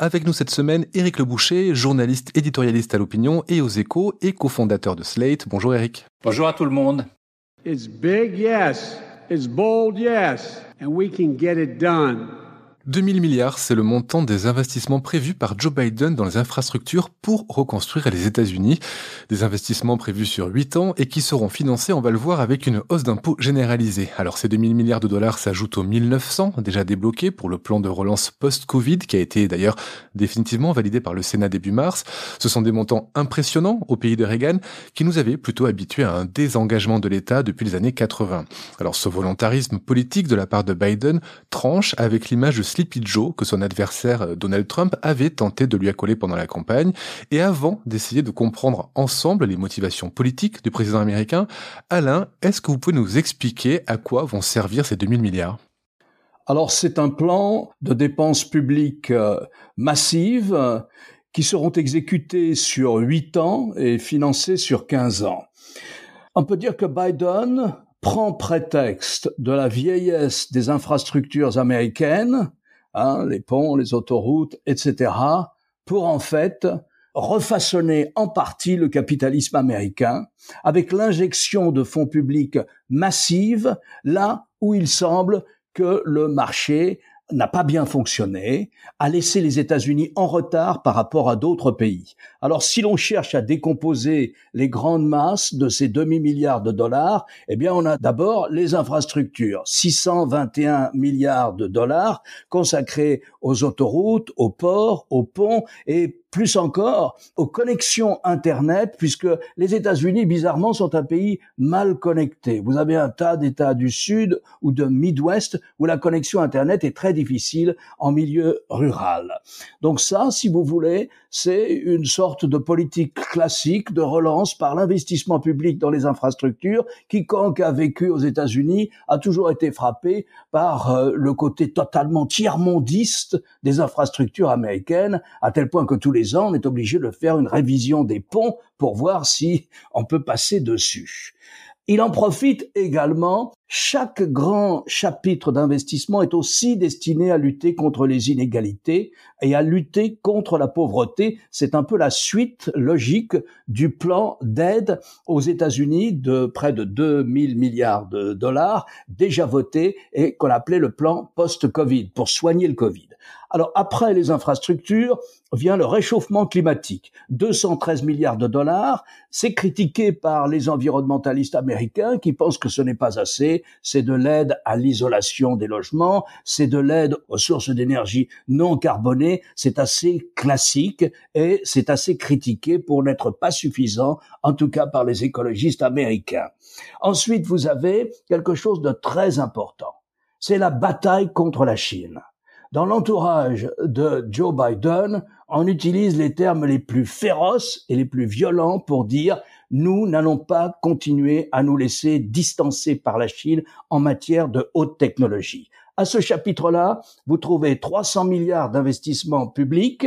Avec nous cette semaine, Éric Le Boucher, journaliste éditorialiste à l'opinion et aux échos et cofondateur de Slate. Bonjour Éric. Bonjour à tout le monde. It's big, yes. It's bold, yes. And we can get it done. 2000 milliards, c'est le montant des investissements prévus par Joe Biden dans les infrastructures pour reconstruire les États-Unis. Des investissements prévus sur 8 ans et qui seront financés, on va le voir, avec une hausse d'impôts généralisée. Alors ces 2000 milliards de dollars s'ajoutent aux 1900 déjà débloqués pour le plan de relance post-Covid qui a été d'ailleurs définitivement validé par le Sénat début mars. Ce sont des montants impressionnants au pays de Reagan qui nous avait plutôt habitués à un désengagement de l'État depuis les années 80. Alors ce volontarisme politique de la part de Biden tranche avec l'image de Sleepy que son adversaire euh, Donald Trump avait tenté de lui accoler pendant la campagne. Et avant d'essayer de comprendre ensemble les motivations politiques du président américain, Alain, est-ce que vous pouvez nous expliquer à quoi vont servir ces 2000 milliards? Alors c'est un plan de dépenses publiques euh, massives euh, qui seront exécutées sur 8 ans et financées sur 15 ans. On peut dire que Biden prend prétexte de la vieillesse des infrastructures américaines Hein, les ponts, les autoroutes, etc., pour en fait refaçonner en partie le capitalisme américain avec l'injection de fonds publics massives là où il semble que le marché n'a pas bien fonctionné, a laissé les États-Unis en retard par rapport à d'autres pays. Alors si l'on cherche à décomposer les grandes masses de ces demi-milliards de dollars, eh bien on a d'abord les infrastructures, 621 milliards de dollars consacrés aux autoroutes, aux ports, aux ponts et plus encore aux connexions Internet, puisque les États-Unis, bizarrement, sont un pays mal connecté. Vous avez un tas d'États du Sud ou de Midwest où la connexion Internet est très difficile en milieu rural. Donc ça, si vous voulez, c'est une sorte de politique classique de relance par l'investissement public dans les infrastructures. Quiconque a vécu aux États-Unis a toujours été frappé par euh, le côté totalement tiers-mondiste des infrastructures américaines, à tel point que tous les on est obligé de faire une révision des ponts pour voir si on peut passer dessus. Il en profite également. Chaque grand chapitre d'investissement est aussi destiné à lutter contre les inégalités et à lutter contre la pauvreté. C'est un peu la suite logique du plan d'aide aux États-Unis de près de 2000 milliards de dollars déjà voté et qu'on appelait le plan post-Covid pour soigner le Covid. Alors après les infrastructures vient le réchauffement climatique. 213 milliards de dollars, c'est critiqué par les environnementalistes américains qui pensent que ce n'est pas assez, c'est de l'aide à l'isolation des logements, c'est de l'aide aux sources d'énergie non carbonées, c'est assez classique et c'est assez critiqué pour n'être pas suffisant, en tout cas par les écologistes américains. Ensuite, vous avez quelque chose de très important. C'est la bataille contre la Chine. Dans l'entourage de Joe Biden, on utilise les termes les plus féroces et les plus violents pour dire nous n'allons pas continuer à nous laisser distancer par la Chine en matière de haute technologie. À ce chapitre-là, vous trouvez 300 milliards d'investissements publics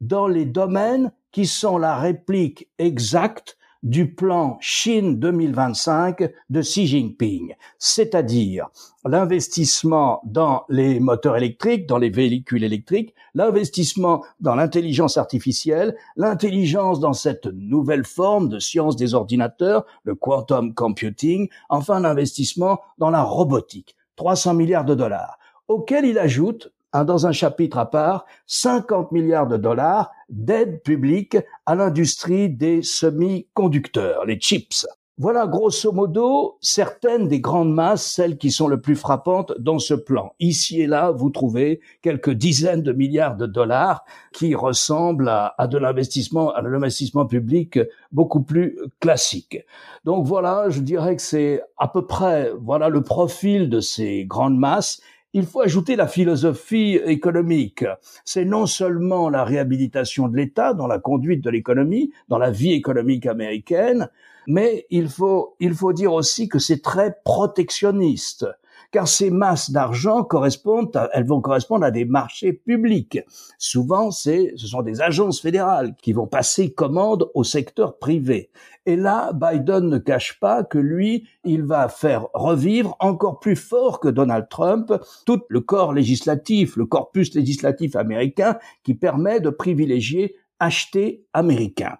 dans les domaines qui sont la réplique exacte du plan Chine 2025 de Xi Jinping, c'est-à-dire l'investissement dans les moteurs électriques, dans les véhicules électriques, l'investissement dans l'intelligence artificielle, l'intelligence dans cette nouvelle forme de science des ordinateurs, le quantum computing, enfin l'investissement dans la robotique, 300 milliards de dollars, auquel il ajoute dans un chapitre à part, 50 milliards de dollars d'aide publique à l'industrie des semi-conducteurs, les chips. Voilà grosso modo certaines des grandes masses, celles qui sont le plus frappantes dans ce plan. Ici et là, vous trouvez quelques dizaines de milliards de dollars qui ressemblent à, à de l'investissement, à l'investissement public beaucoup plus classique. Donc voilà, je dirais que c'est à peu près voilà le profil de ces grandes masses il faut ajouter la philosophie économique. C'est non seulement la réhabilitation de l'État dans la conduite de l'économie, dans la vie économique américaine, mais il faut, il faut dire aussi que c'est très protectionniste car ces masses d'argent correspondent, elles vont correspondre à des marchés publics. Souvent, c'est, ce sont des agences fédérales qui vont passer commande au secteur privé. Et là, Biden ne cache pas que lui, il va faire revivre encore plus fort que Donald Trump tout le corps législatif, le corpus législatif américain qui permet de privilégier acheter américain.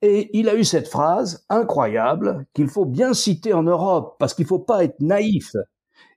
Et il a eu cette phrase incroyable qu'il faut bien citer en Europe parce qu'il ne faut pas être naïf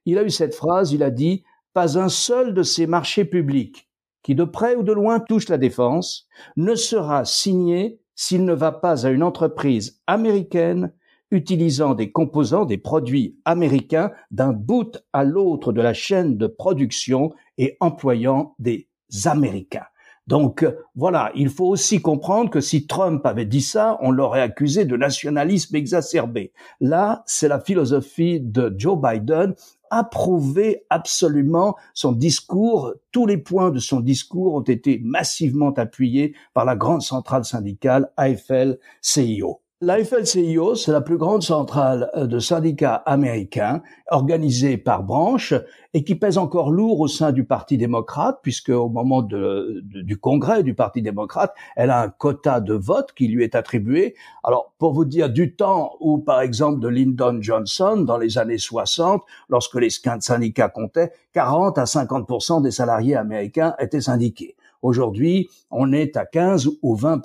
il a eu cette phrase, il a dit Pas un seul de ces marchés publics qui de près ou de loin touche la défense ne sera signé s'il ne va pas à une entreprise américaine utilisant des composants, des produits américains d'un bout à l'autre de la chaîne de production et employant des Américains. Donc voilà, il faut aussi comprendre que si Trump avait dit ça, on l'aurait accusé de nationalisme exacerbé. Là, c'est la philosophie de Joe Biden approuvé absolument son discours. Tous les points de son discours ont été massivement appuyés par la grande centrale syndicale AFL-CIO. L'AFL-CIO, c'est la plus grande centrale euh, de syndicats américains organisée par branche et qui pèse encore lourd au sein du Parti démocrate puisque au moment du congrès du Parti démocrate, elle a un quota de vote qui lui est attribué. Alors, pour vous dire du temps où, par exemple, de Lyndon Johnson, dans les années 60, lorsque les syndicats comptaient, 40 à 50% des salariés américains étaient syndiqués. Aujourd'hui, on est à 15 ou 20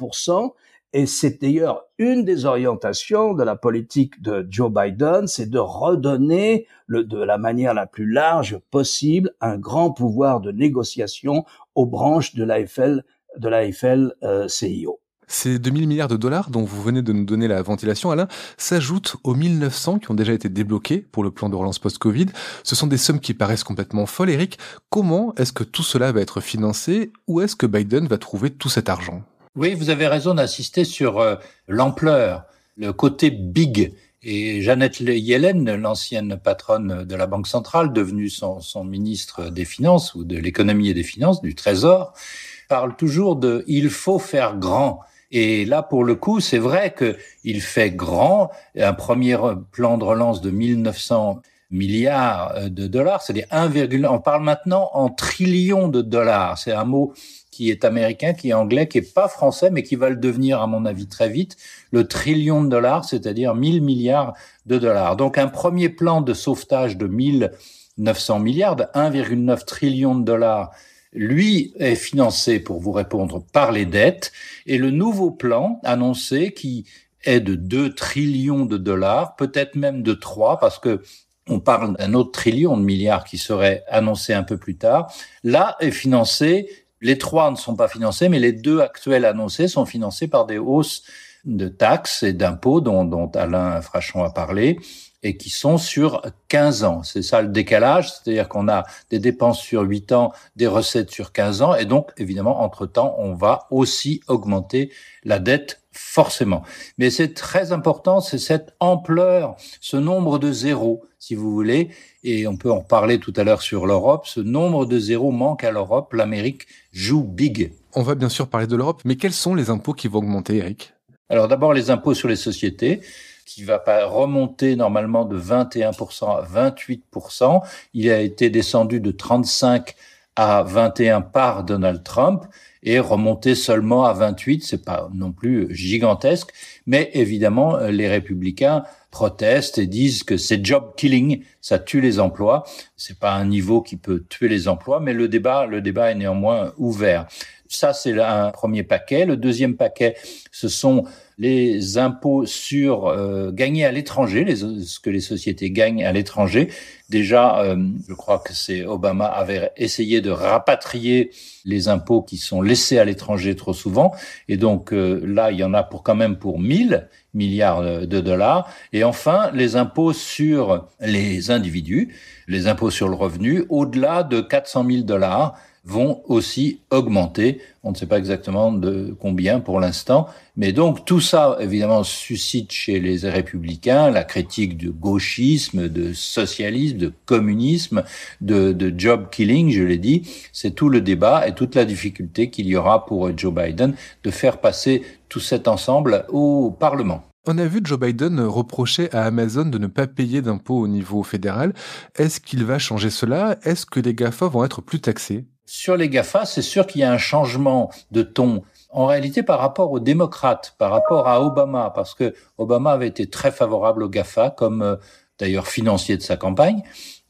et c'est d'ailleurs une des orientations de la politique de Joe Biden, c'est de redonner de la manière la plus large possible un grand pouvoir de négociation aux branches de l'AFL, de l'AFL euh, CIO. Ces 2000 milliards de dollars dont vous venez de nous donner la ventilation, Alain, s'ajoutent aux 1900 qui ont déjà été débloqués pour le plan de relance post-Covid. Ce sont des sommes qui paraissent complètement folles. Eric, comment est-ce que tout cela va être financé? Où est-ce que Biden va trouver tout cet argent? Oui, vous avez raison d'insister sur euh, l'ampleur, le côté big. Et Jeannette Yellen, l'ancienne patronne de la Banque centrale, devenue son, ministre des Finances ou de l'économie et des finances, du Trésor, parle toujours de il faut faire grand. Et là, pour le coup, c'est vrai qu'il fait grand. Un premier plan de relance de 1900 milliards euh, de dollars, c'est-à-dire 1, on parle maintenant en trillions de dollars. C'est un mot qui est américain, qui est anglais, qui est pas français, mais qui va le devenir, à mon avis, très vite, le trillion de dollars, c'est-à-dire 1000 milliards de dollars. Donc un premier plan de sauvetage de 1900 milliards, de 1,9 trillion de dollars, lui est financé, pour vous répondre, par les dettes, et le nouveau plan annoncé qui est de 2 trillions de dollars, peut-être même de 3, parce que on parle d'un autre trillion de milliards qui serait annoncé un peu plus tard, là est financé les trois ne sont pas financés, mais les deux actuels annoncés sont financés par des hausses de taxes et d'impôts dont, Alain Frachon a parlé et qui sont sur 15 ans. C'est ça le décalage, c'est-à-dire qu'on a des dépenses sur 8 ans, des recettes sur 15 ans, et donc évidemment, entre-temps, on va aussi augmenter la dette forcément. Mais c'est très important, c'est cette ampleur, ce nombre de zéros, si vous voulez, et on peut en parler tout à l'heure sur l'Europe, ce nombre de zéros manque à l'Europe, l'Amérique joue big. On va bien sûr parler de l'Europe, mais quels sont les impôts qui vont augmenter, Eric? Alors d'abord les impôts sur les sociétés, qui va pas remonter normalement de 21% à 28%. Il a été descendu de 35 à 21% par Donald Trump et remonter seulement à 28, c'est pas non plus gigantesque, mais évidemment les républicains protestent et disent que c'est job killing, ça tue les emplois. C'est pas un niveau qui peut tuer les emplois, mais le débat, le débat est néanmoins ouvert. Ça, c'est un premier paquet. Le deuxième paquet, ce sont les impôts sur euh, gagnés à l'étranger, ce que les sociétés gagnent à l'étranger. Déjà, euh, je crois que c'est Obama avait essayé de rapatrier les impôts qui sont laissés à l'étranger trop souvent. Et donc euh, là, il y en a pour quand même pour 1000 milliards de dollars. Et enfin, les impôts sur les individus, les impôts sur le revenu, au-delà de 400 000 dollars vont aussi augmenter. On ne sait pas exactement de combien pour l'instant. Mais donc tout ça, évidemment, suscite chez les républicains la critique de gauchisme, de socialisme, de communisme, de, de job killing, je l'ai dit. C'est tout le débat et toute la difficulté qu'il y aura pour Joe Biden de faire passer tout cet ensemble au Parlement. On a vu Joe Biden reprocher à Amazon de ne pas payer d'impôts au niveau fédéral. Est-ce qu'il va changer cela? Est-ce que les GAFA vont être plus taxés? Sur les GAFA, c'est sûr qu'il y a un changement de ton. En réalité, par rapport aux démocrates, par rapport à Obama, parce que Obama avait été très favorable aux GAFA, comme euh, d'ailleurs financier de sa campagne,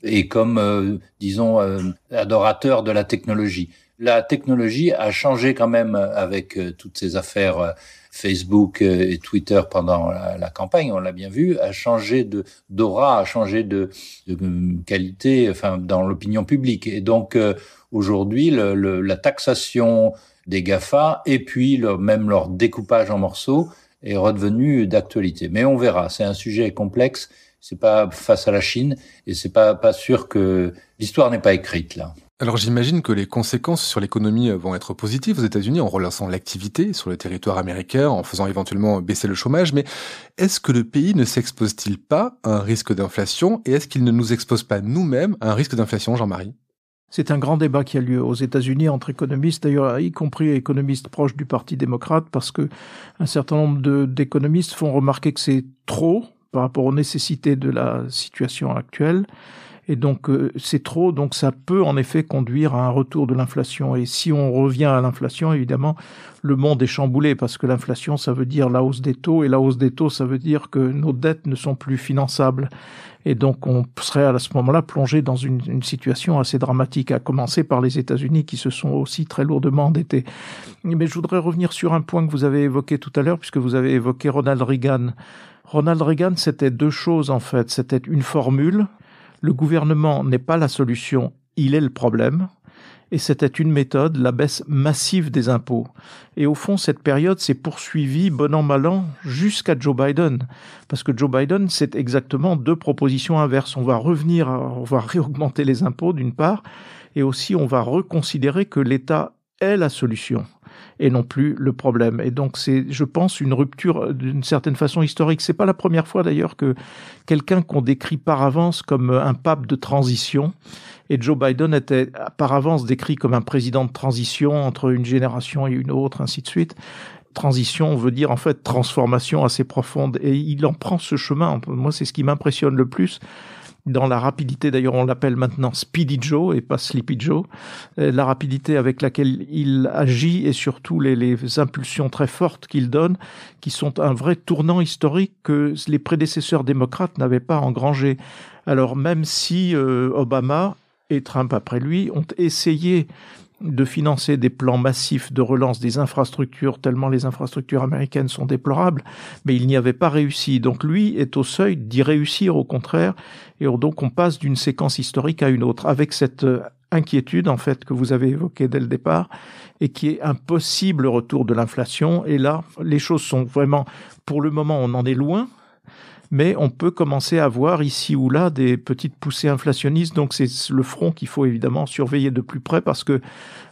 et comme, euh, disons, euh, adorateur de la technologie. La technologie a changé quand même avec toutes ces affaires Facebook et Twitter pendant la, campagne, on l'a bien vu, a changé de d'aura, a changé de, de, qualité, enfin dans l'opinion publique. Et donc euh, aujourd'hui, la taxation des Gafa et puis même leur découpage en morceaux est redevenu d'actualité. Mais on verra. C'est un sujet complexe. C'est pas face à la Chine et c'est pas pas sûr que l'histoire n'est pas écrite là. Alors j'imagine que les conséquences sur l'économie vont être positives aux États-Unis en relançant l'activité sur le territoire américain, en faisant éventuellement baisser le chômage, mais est-ce que le pays ne s'expose-t-il pas à un risque d'inflation et est-ce qu'il ne nous expose pas nous-mêmes à un risque d'inflation, Jean-Marie? C'est un grand débat qui a lieu aux États-Unis entre économistes, d'ailleurs y compris économistes proches du Parti démocrate, parce que un certain nombre d'économistes font remarquer que c'est trop par rapport aux nécessités de la situation actuelle et donc euh, c'est trop, donc ça peut en effet conduire à un retour de l'inflation. Et si on revient à l'inflation, évidemment, le monde est chamboulé parce que l'inflation, ça veut dire la hausse des taux, et la hausse des taux, ça veut dire que nos dettes ne sont plus finançables. Et donc on serait à ce moment-là plongé dans une, une, situation assez dramatique, à commencer par les États-Unis qui se sont aussi très lourdement endettés. Mais je voudrais revenir sur un point que vous avez évoqué tout à l'heure, puisque vous avez évoqué Ronald Reagan. Ronald Reagan, c'était deux choses en fait. C'était une formule le gouvernement n'est pas la solution, il est le problème. Et c'était une méthode, la baisse massive des impôts. Et au fond, cette période s'est poursuivie, bon an, mal an, jusqu'à Joe Biden. Parce que Joe Biden, c'est exactement deux propositions inverses. On va revenir, on va réaugmenter les impôts d'une part, et aussi on va reconsidérer que l'État est la solution et non plus le problème. Et donc c'est, je pense, une rupture d'une certaine façon historique. C'est pas la première fois d'ailleurs que quelqu'un qu'on décrit par avance comme un pape de transition et Joe Biden était par avance décrit comme un président de transition entre une génération et une autre, ainsi de suite. Transition veut dire en fait transformation assez profonde et il en prend ce chemin. Moi, c'est ce qui m'impressionne le plus dans la rapidité, d'ailleurs on l'appelle maintenant Speedy Joe et pas Sleepy Joe, euh, la rapidité avec laquelle il agit et surtout les, impulsions très fortes qu'il donne, qui sont un vrai tournant historique que les prédécesseurs démocrates n'avaient pas engrangé. Alors même si euh, Obama et Trump après lui ont essayé de financer des plans massifs de relance des infrastructures, tellement les infrastructures américaines sont déplorables, mais il n'y avait pas réussi. Donc lui est au seuil d'y réussir au contraire, et donc on passe d'une séquence historique à une autre, avec cette euh, inquiétude en fait que vous avez évoquée dès le départ, et qui est un possible retour de l'inflation. Et là, les choses sont vraiment, pour le moment, on en est loin, mais on peut commencer à voir ici ou là des petites poussées inflationnistes. Donc c'est le front qu'il faut évidemment surveiller de plus près parce que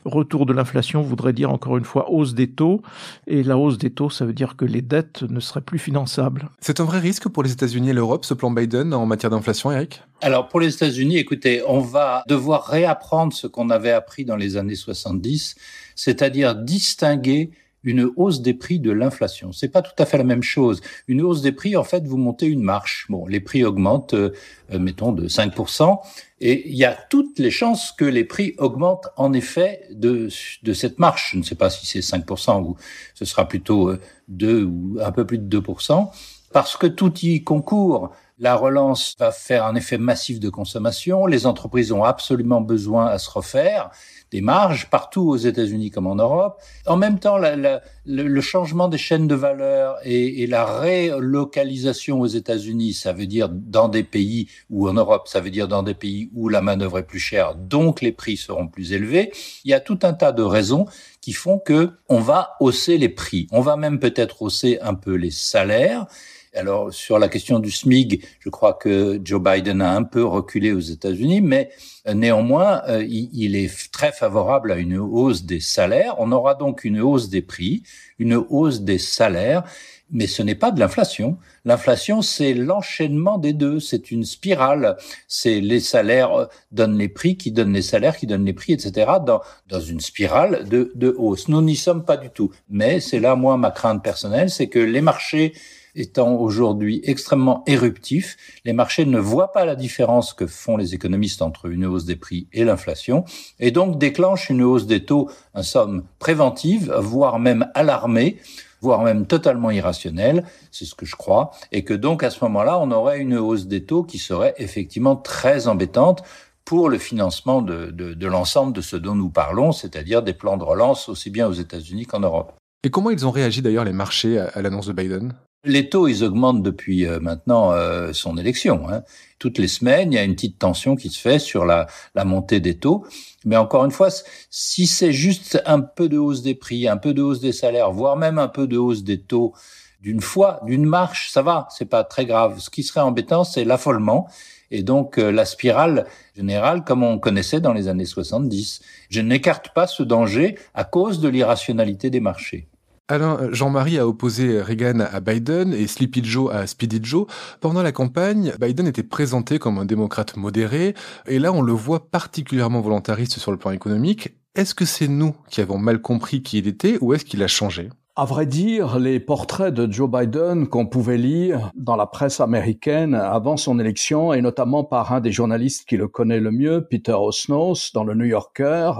retour de l'inflation voudrait dire encore une fois hausse des taux. Et la hausse des taux, ça veut dire que les dettes ne seraient plus finançables. C'est un vrai risque pour les États-Unis et l'Europe, ce plan Biden en matière d'inflation, Eric? Alors pour les États-Unis, écoutez, on va devoir réapprendre ce qu'on avait appris dans les années 70, c'est-à-dire distinguer une hausse des prix de l'inflation. C'est pas tout à fait la même chose. Une hausse des prix, en fait, vous montez une marche. Bon, les prix augmentent, euh, euh, mettons, de 5%, et il y a toutes les chances que les prix augmentent en effet de, de cette marche. Je ne sais pas si c'est 5% ou ce sera plutôt 2 euh, ou un peu plus de 2%, parce que tout y concourt. La relance va faire un effet massif de consommation. Les entreprises ont absolument besoin à se refaire des marges partout aux États-Unis comme en Europe. En même temps, le, changement des chaînes de valeur et, la relocalisation aux États-Unis, ça veut dire dans des pays ou en Europe, ça veut dire dans des pays où la manœuvre est plus chère, donc les prix seront plus élevés. Il y a tout un tas de raisons qui font que on va hausser les prix. On va même peut-être hausser un peu les salaires Alors sur la question du SMIG, je crois que Joe Biden a un peu reculé aux États-Unis, mais euh, néanmoins, euh, il est très favorable à une hausse des salaires. On aura donc une hausse des prix, une hausse des salaires mais ce n'est pas de l'inflation. L'inflation, c'est l'enchaînement des deux. C'est une spirale. C'est les salaires euh, donnent les prix, qui donnent les salaires, qui donnent les prix, etc. Dans, une spirale de hausse. Nous n'y sommes pas du tout. Mais c'est là, moi, ma crainte personnelle, c'est que les marchés étant aujourd'hui extrêmement éruptifs, les marchés ne voient pas la différence que font les économistes entre une hausse des prix et l'inflation, et donc déclenchent une hausse des taux, en somme préventive, voire même alarmée, voire même totalement irrationnel, c'est ce que je crois, et que donc à ce moment-là, on aurait une hausse des taux qui serait effectivement très embêtante pour le financement de, de, de l'ensemble de ce dont nous parlons, c'est-à-dire des plans de relance aussi bien aux États-Unis qu'en Europe. Et comment ils ont réagi d'ailleurs les marchés à, l'annonce de Biden? Les taux, ils augmentent depuis euh, maintenant euh, son élection. Hein. Toutes les semaines, il y a une petite tension qui se fait sur la, montée des taux. Mais encore une fois, si c'est juste un peu de hausse des prix, un peu de hausse des salaires, voire même un peu de hausse des taux d'une fois, d'une marche, ça va, c'est pas très grave. Ce qui serait embêtant, c'est l'affolement et donc euh, la spirale générale comme on connaissait dans les années 70. Je n'écarte pas ce danger à cause de l'irrationalité des marchés. Alain, Jean-Marie a opposé Reagan à Biden et Sleepy Joe à Speedy Joe. Pendant la campagne, Biden était présenté comme un démocrate modéré, et là on le voit particulièrement volontariste sur le plan économique. Est-ce que c'est nous qui avons mal compris qui il était, ou est-ce qu'il a changé? À vrai dire, les portraits de Joe Biden qu'on pouvait lire dans la presse américaine avant son élection, et notamment par un des journalistes qui le connaît le mieux, Peter Osnos, dans le New Yorker,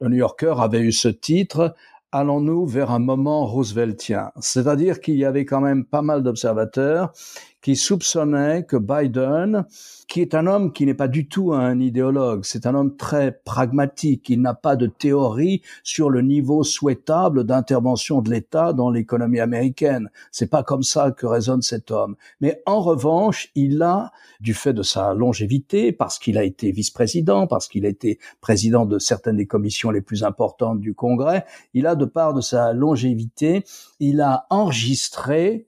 le New Yorker avait eu ce titre allons-nous vers un moment rooseveltien C'est-à-dire qu'il y avait quand même pas mal d'observateurs qui soupçonnaient que Biden, qui est un homme qui n'est pas du tout un idéologue, c'est un homme très pragmatique, il n'a pas de théorie sur le niveau souhaitable d'intervention de l'État dans l'économie américaine. C'est pas comme ça que raisonne cet homme. Mais en revanche, il a, du fait de sa longévité, parce qu'il a été vice-président, parce qu'il a été président de certaines des commissions les plus importantes du Congrès, il a, de part de sa longévité, il a enregistré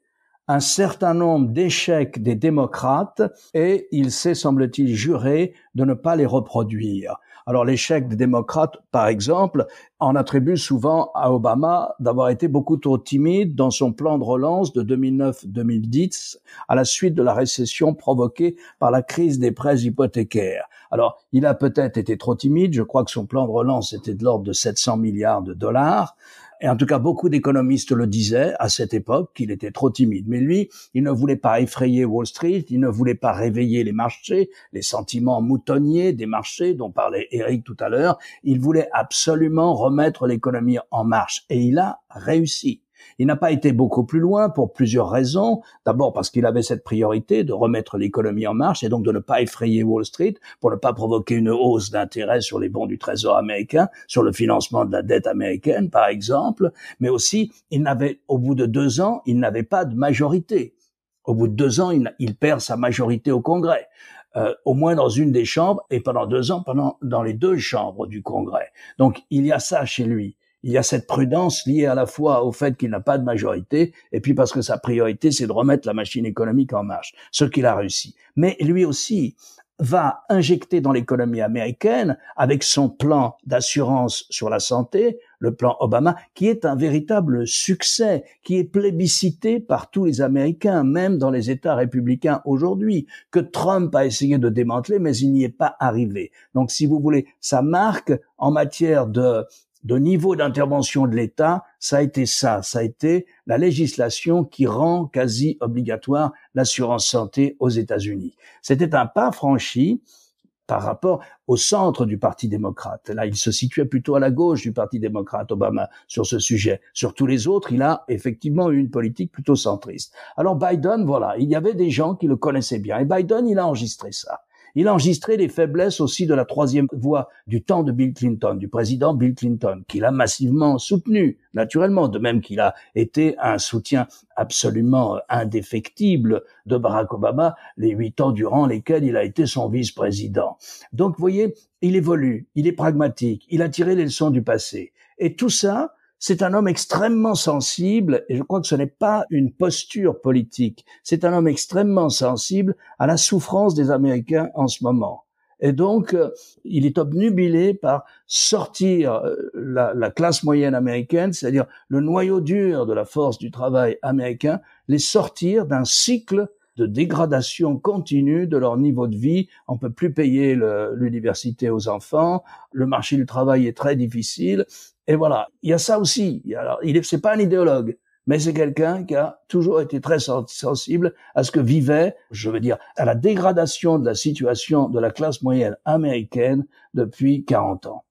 un certain nombre d'échecs des démocrates et il s'est, semble-t-il, juré de ne pas les reproduire. Alors l'échec des démocrates, par exemple, en attribue souvent à Obama d'avoir été beaucoup trop timide dans son plan de relance de 2009-2010 à la suite de la récession provoquée par la crise des prêts hypothécaires. Alors, il a peut-être été trop timide, je crois que son plan de relance était de l'ordre de 700 milliards de dollars, et en tout cas, beaucoup d'économistes le disaient à cette époque qu'il était trop timide. Mais lui, il ne voulait pas effrayer Wall Street, il ne voulait pas réveiller les marchés, les sentiments moutonniers des marchés dont parlait Eric tout à l'heure. Il voulait absolument remettre l'économie en marche. Et il a réussi. Il n'a pas été beaucoup plus loin pour plusieurs raisons. D'abord parce qu'il avait cette priorité de remettre l'économie en marche et donc de ne pas effrayer Wall Street pour ne pas provoquer une hausse d'intérêt sur les bons du Trésor américain, sur le financement de la dette américaine, par exemple. Mais aussi, il n'avait, au bout de deux ans, il n'avait pas de majorité. Au bout de deux ans, il, perd sa majorité au Congrès. Euh, au moins dans une des chambres et pendant deux ans pendant dans les deux chambres du Congrès. Donc il y a ça chez lui il y a cette prudence liée à la fois au fait qu'il n'a pas de majorité, et puis parce que sa priorité, c'est de remettre la machine économique en marche, ce qu'il a réussi. Mais lui aussi va injecter dans l'économie américaine, avec son plan d'assurance sur la santé, le plan Obama, qui est un véritable succès, qui est plébiscité par tous les Américains, même dans les États républicains aujourd'hui, que Trump a essayé de démanteler, mais il n'y est pas arrivé. Donc, si vous voulez, ça marque en matière de de niveau d'intervention de l'État, ça a été ça, ça a été la législation qui rend quasi obligatoire l'assurance santé aux États-Unis. C'était un pas franchi par rapport au centre du Parti démocrate. Là, il se situait plutôt à la gauche du Parti démocrate, Obama, sur ce sujet. Sur tous les autres, il a effectivement eu une politique plutôt centriste. Alors Biden, voilà, il y avait des gens qui le connaissaient bien. Et Biden, il a enregistré ça. Il a enregistré les faiblesses aussi de la troisième voie du temps de Bill Clinton, du président Bill Clinton, qu'il a massivement soutenu, naturellement, de même qu'il a été un soutien absolument indéfectible de Barack Obama les huit ans durant lesquels il a été son vice-président. Donc, vous voyez, il évolue, il est pragmatique, il a tiré les leçons du passé. Et tout ça, c'est un homme extrêmement sensible, et je crois que ce n'est pas une posture politique, c'est un homme extrêmement sensible à la souffrance des Américains en ce moment. Et donc, euh, il est obnubilé par sortir euh, la, la classe moyenne américaine, c'est-à-dire le noyau dur de la force du travail américain, les sortir d'un cycle de dégradation continue de leur niveau de vie. On peut plus payer l'université aux enfants. Le marché du travail est très difficile. Et voilà. Il y a ça aussi. Alors, il est, c'est pas un idéologue, mais c'est quelqu'un qui a toujours été très sensible à ce que vivait, je veux dire, à la dégradation de la situation de la classe moyenne américaine depuis 40 ans.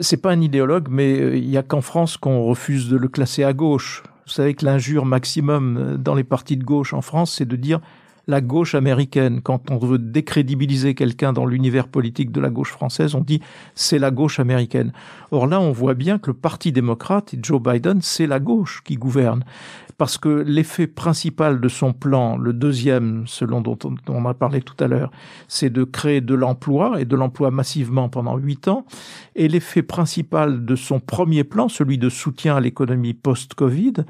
C'est pas un idéologue, mais euh, il y a qu'en France qu'on refuse de le classer à gauche. Vous savez que l'injure maximum euh, dans les partis de gauche en France, c'est de dire la gauche américaine. Quand on veut décrédibiliser quelqu'un dans l'univers politique de la gauche française, on dit c'est la gauche américaine. Or là, on voit bien que le Parti démocrate et Joe Biden, c'est la gauche qui gouverne. Parce que l'effet principal de son plan, le deuxième, selon dont on a parlé tout à l'heure, c'est de créer de l'emploi et de l'emploi massivement pendant huit ans. Et l'effet principal de son premier plan, celui de soutien à l'économie post-Covid,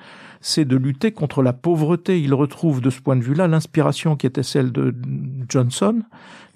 c'est de lutter contre la pauvreté. Il retrouve de ce point de vue-là l'inspiration qui était celle de Johnson,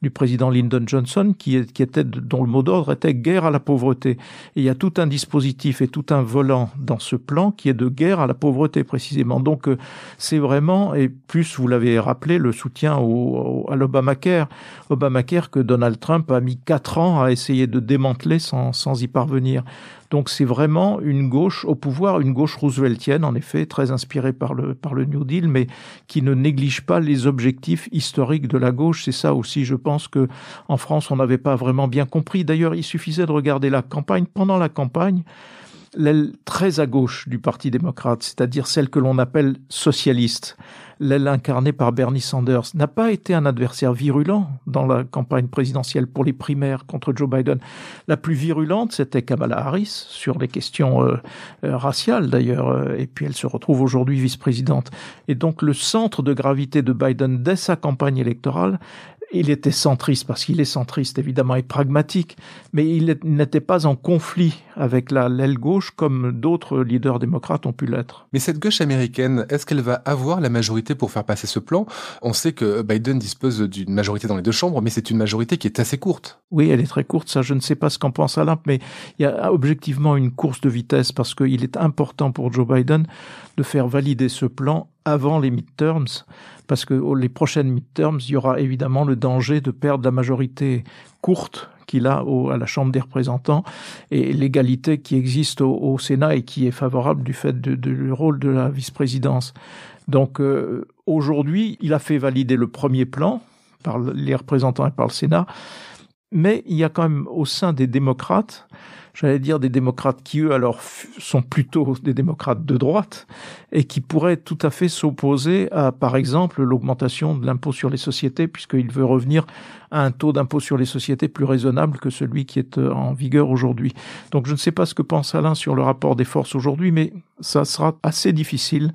du président Lyndon Johnson, qui, était, dont le mot d'ordre était guerre à la pauvreté. Et il y a tout un dispositif et tout un volant dans ce plan qui est de guerre à la pauvreté précisément. Donc euh, c'est vraiment, et plus vous l'avez rappelé, le soutien au, à l'Obamacare, Obamacare que Donald Trump a mis quatre ans à essayer de démanteler sans, sans y parvenir. Donc c'est vraiment une gauche au pouvoir, une gauche rooseveltienne, en effet, très inspirée par le, par le New Deal, mais qui ne néglige pas les objectifs historiques de la gauche. C'est ça aussi, je pense que en France, on n'avait pas vraiment bien compris. D'ailleurs, il suffisait de regarder la campagne. Pendant la campagne, l'aile très à gauche du Parti démocrate, c'est-à-dire celle que l'on appelle socialiste, l'aile incarnée par Bernie Sanders, n'a pas été un adversaire virulent dans la campagne présidentielle pour les primaires contre Joe Biden. La plus virulente, c'était Kamala Harris sur les questions euh, euh, raciales d'ailleurs, euh, et puis elle se retrouve aujourd'hui vice-présidente. Et donc le centre de gravité de Biden dès sa campagne électorale il était centriste parce qu'il est centriste évidemment et pragmatique, mais il n'était pas en conflit avec la l'aile gauche comme d'autres leaders démocrates ont pu l'être. Mais cette gauche américaine, est-ce qu'elle va avoir la majorité pour faire passer ce plan? On sait que Biden dispose d'une majorité dans les deux chambres, mais c'est une majorité qui est assez courte. Oui, elle est très courte. Ça, je ne sais pas ce qu'en pense Alain, mais il y a objectivement une course de vitesse parce qu'il est important pour Joe Biden de faire valider ce plan avant les midterms parce que les prochaines midterms, il y aura évidemment le danger de perdre la majorité courte qu'il a à la Chambre des représentants et l'égalité qui existe au, Sénat et qui est favorable du fait du rôle de la vice-présidence. Donc euh, aujourd'hui, il a fait valider le premier plan par les représentants et par le Sénat, mais il y a quand même au sein des démocrates j'allais dire des démocrates qui, eux, alors, sont plutôt des démocrates de droite et qui pourraient tout à fait s'opposer à, par exemple, l'augmentation de l'impôt sur les sociétés, puisqu'il veut revenir à un taux d'impôt sur les sociétés plus raisonnable que celui qui est euh, en vigueur aujourd'hui. Donc je ne sais pas ce que pense Alain sur le rapport des forces aujourd'hui, mais ça sera assez difficile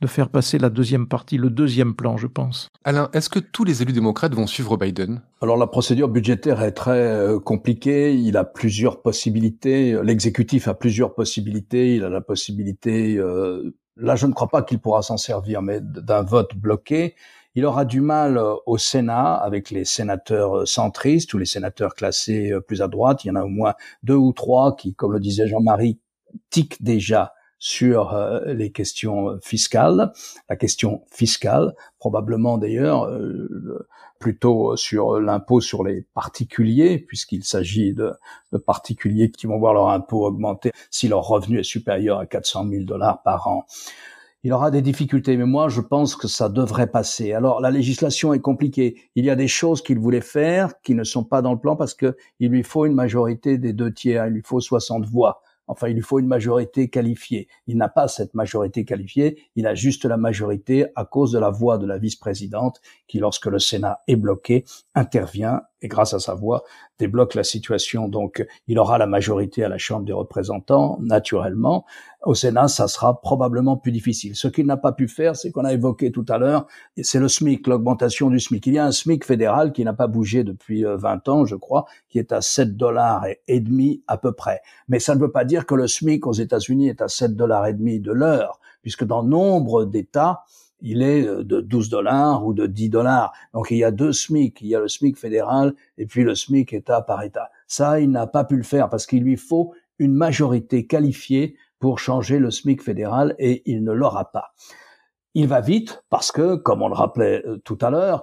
de faire passer la deuxième partie, le deuxième plan, je pense. Alain, est-ce que tous les élus démocrates vont suivre Biden? Alors la procédure budgétaire est très euh, compliquée, il a plusieurs possibilités, l'exécutif a plusieurs possibilités, il a la possibilité, euh, là je ne crois pas qu'il pourra s'en servir, mais d'un vote bloqué. Il aura du mal euh, au Sénat avec les sénateurs centristes ou les sénateurs classés plus à droite. Il y en a au moins deux ou trois qui, comme le disait Jean-Marie, tiquent déjà sur euh, les questions fiscales, la question fiscale, probablement d'ailleurs euh, plutôt sur l'impôt sur les particuliers, puisqu'il s'agit de, particuliers qui vont voir leur impôt augmenter si leur revenu est supérieur à 400 000 dollars par an. Il aura des difficultés, mais moi je pense que ça devrait passer. Alors la législation est compliquée. Il y a des choses qu'il voulait faire qui ne sont pas dans le plan parce que il lui faut une majorité des deux tiers, il lui faut 60 voix. Enfin, il lui faut une majorité qualifiée. Il n'a pas cette majorité qualifiée, il a juste la majorité à cause de la voix de la vice-présidente qui, lorsque le Sénat est bloqué, intervient et grâce à sa voix, débloque la situation. Donc, il aura la majorité à la Chambre des représentants, naturellement. Au Sénat, ça sera probablement plus difficile. Ce qu'il n'a pas pu faire, c'est qu'on a évoqué tout à l'heure, c'est le SMIC, l'augmentation du SMIC. Il y a un SMIC fédéral qui n'a pas bougé depuis 20 euh, ans, je crois, qui est à 7 dollars et demi à peu près. Mais ça ne veut pas dire que le SMIC aux États-Unis est à 7 dollars et demi de l'heure, puisque dans nombre d'États, il est euh, de 12 dollars ou de 10 dollars. Donc il y a deux SMIC, il y a le SMIC fédéral et puis le SMIC État par État. Ça, il n'a pas pu le faire parce qu'il lui faut une majorité qualifiée pour changer le SMIC fédéral et il ne l'aura pas. Il va vite parce que, comme on le rappelait euh, tout à l'heure,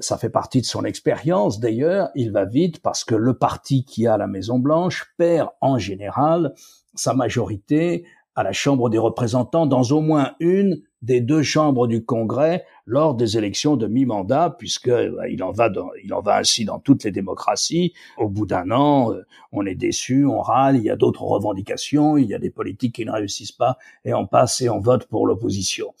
ça fait partie de son expérience d'ailleurs, il va vite parce que le parti qui a la Maison Blanche perd en général sa majorité à la Chambre des représentants dans au moins une des deux chambres du Congrès lors des élections de mi-mandat, puisque bah, il en va il en va ainsi dans toutes les démocraties. Au bout d'un an, euh, on est déçu, on râle, il y a d'autres revendications, il y a des politiques qui ne réussissent pas, et on passe et on vote pour l'opposition.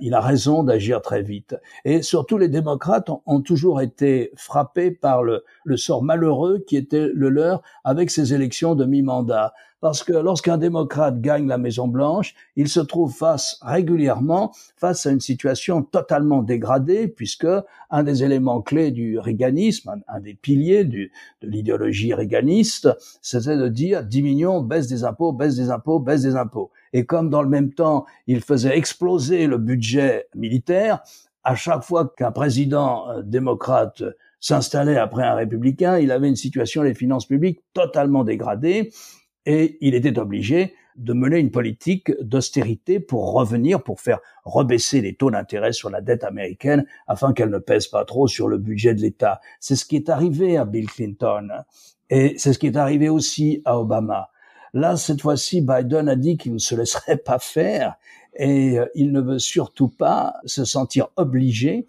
Il a raison d'agir très vite. Et surtout, les démocrates ont, toujours été frappés par le, le sort malheureux qui était le leur avec ces élections de mi-mandat parce que lorsqu'un démocrate gagne la Maison Blanche, il se trouve face régulièrement face à une situation totalement dégradée, puisque un des éléments clés du réganisme, un, des piliers de l'idéologie réganiste, c'était de dire diminuons, baisse des impôts, baisse des impôts, baisse des impôts. Et comme dans le même temps, il faisait exploser le budget militaire, à chaque fois qu'un président euh, démocrate s'installait après un républicain, il avait une situation des finances publiques totalement dégradée et il était obligé de mener une politique d'austérité pour revenir, pour faire rebaisser les taux d'intérêt sur la dette américaine afin qu'elle ne pèse pas trop sur le budget de l'État. C'est ce qui est arrivé à Bill Clinton et c'est ce qui est arrivé aussi à Obama. Là, cette fois-ci, Biden a dit qu'il ne se laisserait pas faire et euh, il ne veut surtout pas se sentir obligé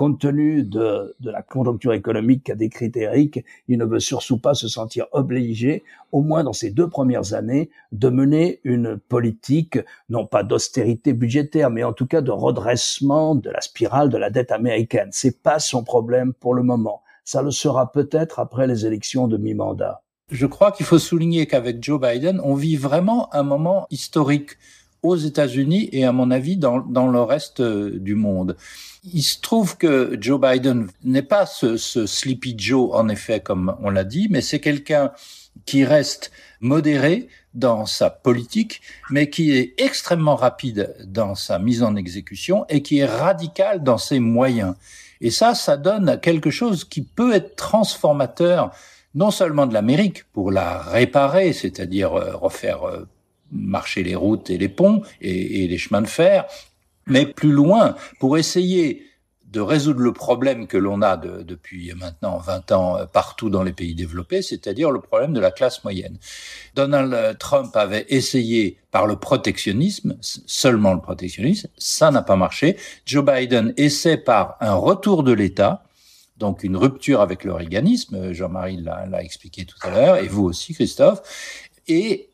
compte tenu de, de, la conjoncture économique qu'a décrit Eric, il ne veut surtout pas se sentir obligé, au moins dans ces deux premières années, de mener une politique, non pas d'austérité budgétaire, mais en tout cas de redressement de la spirale de la dette américaine. C'est pas son problème pour le moment. Ça le sera peut-être après les élections de mi-mandat. Je crois qu'il faut souligner qu'avec Joe Biden, on vit vraiment un moment historique aux États-Unis et à mon avis dans, dans le reste euh, du monde. Il se trouve que Joe Biden n'est pas ce, ce Sleepy Joe, en effet, comme on l'a dit, mais c'est quelqu'un qui reste modéré dans sa politique, mais qui est extrêmement rapide dans sa mise en exécution et qui est radical dans ses moyens. Et ça, ça donne quelque chose qui peut être transformateur, non seulement de l'Amérique pour la réparer, c'est-à-dire euh, refaire euh, marcher les routes et les ponts et, les chemins de fer, mais plus loin pour essayer de résoudre le problème que l'on a depuis maintenant 20 ans euh, partout dans les pays développés, c'est-à-dire le problème de la classe moyenne. Donald Trump avait essayé par le protectionnisme, seulement le protectionnisme, ça n'a pas marché. Joe Biden essaie par un retour de l'État, donc une rupture avec le réganisme, Jean-Marie l'a expliqué tout à l'heure, et vous aussi Christophe, et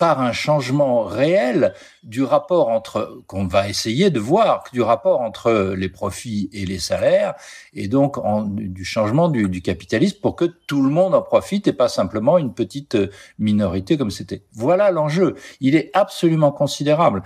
par un changement réel du rapport entre, qu'on va essayer de voir, du rapport entre les profits et les salaires, et donc du changement du, du, capitalisme pour que tout le monde en profite et pas simplement une petite minorité comme c'était. Voilà l'enjeu. Il est absolument considérable.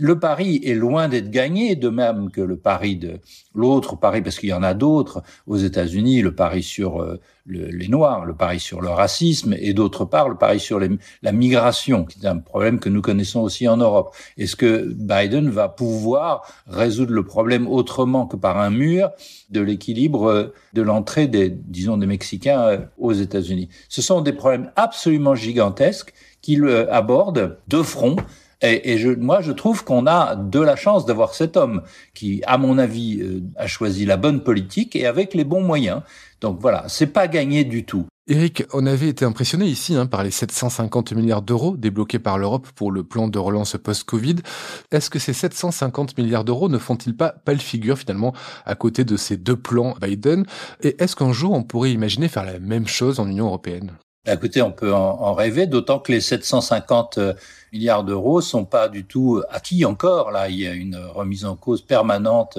Le pari est loin d'être gagné, de même que le pari de l'autre pari, parce qu'il y en a d'autres aux États-Unis, le pari sur euh, les Noirs, le pari sur le racisme, et d'autre part le pari sur la migration, qui est un problème que nous connaissons aussi en Europe. Est-ce que Biden va pouvoir résoudre le problème autrement que par un mur de l'équilibre de l'entrée des, disons, des Mexicains euh, aux États-Unis? Ce sont des problèmes absolument gigantesques qu'il euh, aborde de front et, moi, je trouve qu'on a de la chance d'avoir cet homme qui, à mon avis, euh, a choisi la bonne politique et avec les bons moyens. Donc voilà, c'est pas gagné du tout. Eric, on avait été impressionné ici hein, par les 750 milliards d'euros débloqués par l'Europe pour le plan de relance post-Covid. Est-ce que ces 750 milliards d'euros ne font-ils pas pâle figure finalement à côté de ces deux plans Biden? Et est-ce qu'un jour on pourrait imaginer faire la même chose en Union européenne? D'un côté, on peut en, rêver, d'autant que les 750 euh, milliards d'euros sont pas du tout acquis encore. Là, il y a une remise en cause permanente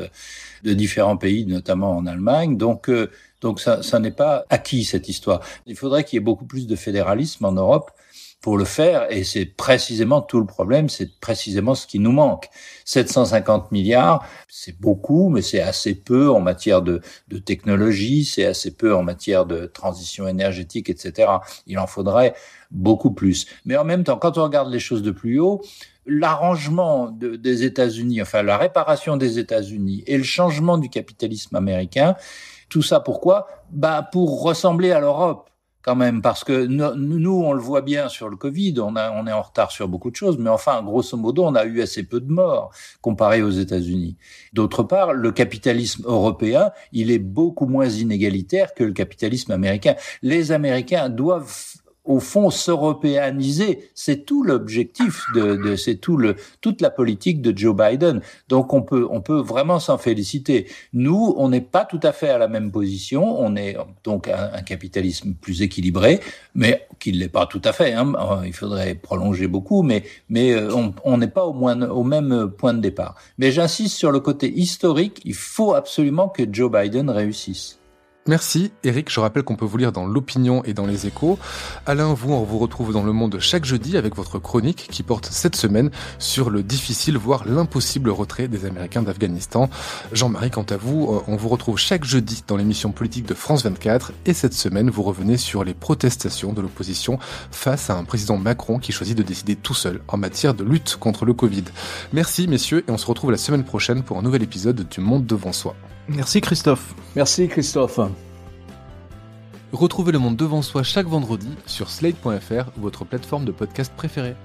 de différents pays, notamment en Allemagne. Donc, euh, donc ça, ça n'est pas acquis cette histoire. Il faudrait qu'il y ait beaucoup plus de fédéralisme en Europe pour le faire, et c'est précisément tout le problème, c'est précisément ce qui nous manque. 750 milliards, c'est beaucoup, mais c'est assez peu en matière de, technologie, c'est assez peu en matière de transition énergétique, etc. Il en faudrait beaucoup plus. Mais en même temps, quand on regarde les choses de plus haut, l'arrangement des États-Unis, enfin la réparation des États-Unis et le changement du capitalisme américain, tout ça pourquoi? Bah pour ressembler à l'Europe quand même, parce que nous, on le voit bien sur le Covid, on, a, on est en retard sur beaucoup de choses, mais enfin, grosso modo, on a eu assez peu de morts comparé aux États-Unis. D'autre part, le capitalisme européen, il est beaucoup moins inégalitaire que le capitalisme américain. Les Américains doivent au fond s'européaniser. C'est tout l'objectif de, de c'est tout le toute la politique de Joe Biden. Donc on peut on peut vraiment s'en féliciter. Nous, on n'est pas tout à fait à la même position. On est donc un, un capitalisme plus équilibré, mais qui ne l'est pas tout à fait. Hein. Il faudrait prolonger beaucoup, mais mais euh, on n'est pas au moins au même point de départ. Mais j'insiste sur le côté historique. Il faut absolument que Joe Biden réussisse. Merci Eric, je rappelle qu'on peut vous lire dans l'opinion et dans les échos. Alain, vous, on vous retrouve dans le monde chaque jeudi avec votre chronique qui porte cette semaine sur le difficile, voire l'impossible retrait des Américains d'Afghanistan. Jean-Marie, quant à vous, euh, on vous retrouve chaque jeudi dans l'émission politique de France 24 et cette semaine, vous revenez sur les protestations de l'opposition face à un président Macron qui choisit de décider tout seul en matière de lutte contre le Covid. Merci messieurs et on se retrouve la semaine prochaine pour un nouvel épisode du Monde devant soi. Merci Christophe. Merci Christophe. Retrouvez le monde devant soi chaque vendredi sur slate.fr, votre plateforme de podcast préférée.